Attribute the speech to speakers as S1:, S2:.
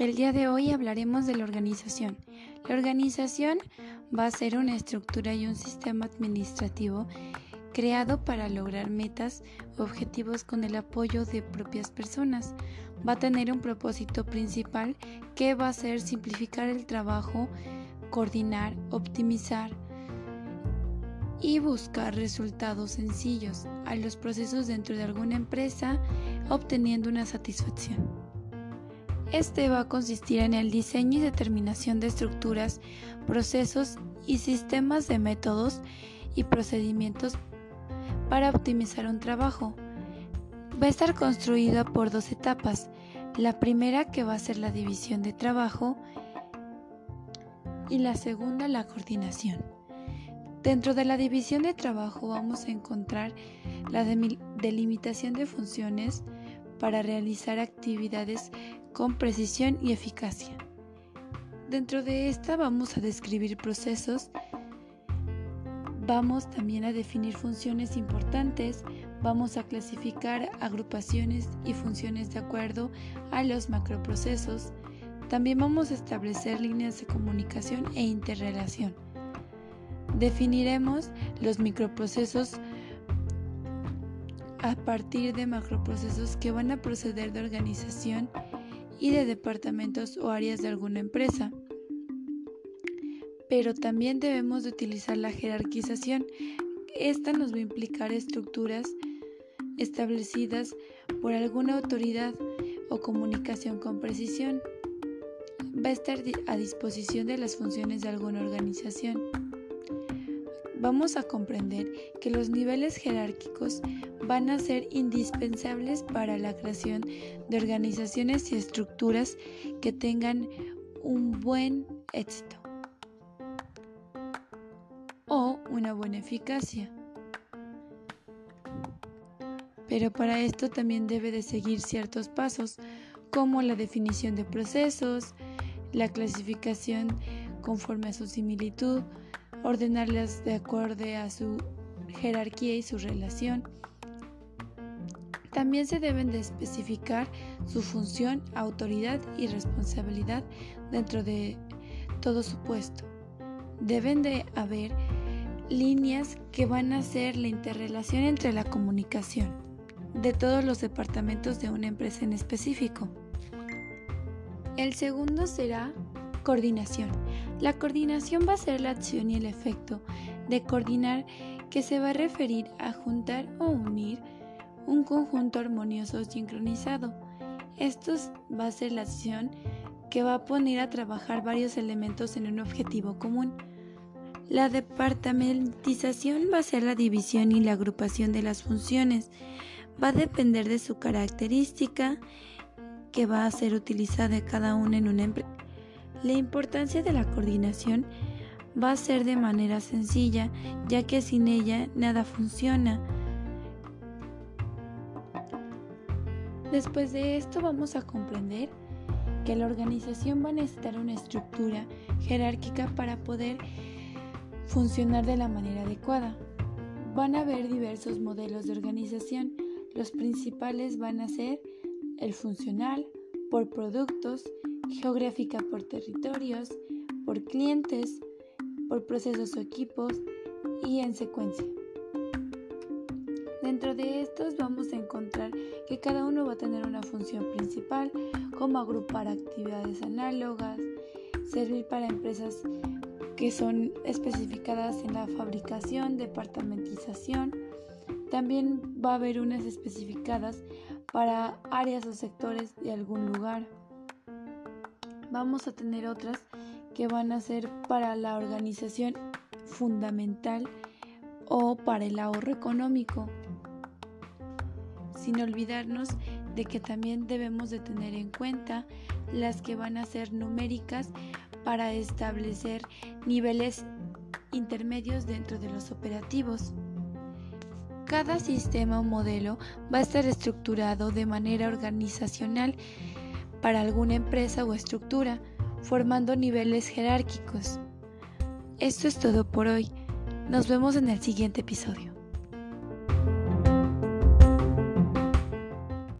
S1: El día de hoy hablaremos de la organización. La organización va a ser una estructura y un sistema administrativo creado para lograr metas, objetivos con el apoyo de propias personas. Va a tener un propósito principal que va a ser simplificar el trabajo, coordinar, optimizar y buscar resultados sencillos a los procesos dentro de alguna empresa, obteniendo una satisfacción. Este va a consistir en el diseño y determinación de estructuras, procesos y sistemas de métodos y procedimientos para optimizar un trabajo. Va a estar construida por dos etapas. La primera que va a ser la división de trabajo y la segunda la coordinación. Dentro de la división de trabajo vamos a encontrar la delimitación de funciones para realizar actividades con precisión y eficacia. Dentro de esta vamos a describir procesos, vamos también a definir funciones importantes, vamos a clasificar agrupaciones y funciones de acuerdo a los macroprocesos, también vamos a establecer líneas de comunicación e interrelación. Definiremos los microprocesos a partir de macroprocesos que van a proceder de organización y de departamentos o áreas de alguna empresa. Pero también debemos de utilizar la jerarquización. Esta nos va a implicar estructuras establecidas por alguna autoridad o comunicación con precisión va a estar a disposición de las funciones de alguna organización. Vamos a comprender que los niveles jerárquicos van a ser indispensables para la creación de organizaciones y estructuras que tengan un buen éxito o una buena eficacia. Pero para esto también debe de seguir ciertos pasos como la definición de procesos, la clasificación conforme a su similitud, ordenarlas de acuerdo a su jerarquía y su relación. También se deben de especificar su función, autoridad y responsabilidad dentro de todo su puesto. Deben de haber líneas que van a hacer la interrelación entre la comunicación de todos los departamentos de una empresa en específico. El segundo será coordinación. La coordinación va a ser la acción y el efecto de coordinar que se va a referir a juntar o unir un conjunto armonioso sincronizado. Esto va a ser la acción que va a poner a trabajar varios elementos en un objetivo común. La departamentización va a ser la división y la agrupación de las funciones. Va a depender de su característica que va a ser utilizada cada una en una empresa. La importancia de la coordinación va a ser de manera sencilla, ya que sin ella nada funciona. Después de esto vamos a comprender que la organización va a necesitar una estructura jerárquica para poder funcionar de la manera adecuada. Van a haber diversos modelos de organización. Los principales van a ser el funcional, por productos, geográfica por territorios, por clientes, por procesos o equipos y en secuencia. Dentro de estos vamos a encontrar que cada uno va a tener una función principal, como agrupar actividades análogas, servir para empresas que son especificadas en la fabricación, departamentización. También va a haber unas especificadas para áreas o sectores de algún lugar. Vamos a tener otras que van a ser para la organización fundamental o para el ahorro económico. Sin olvidarnos de que también debemos de tener en cuenta las que van a ser numéricas para establecer niveles intermedios dentro de los operativos. Cada sistema o modelo va a estar estructurado de manera organizacional para alguna empresa o estructura, formando niveles jerárquicos. Esto es todo por hoy. Nos vemos en el siguiente episodio.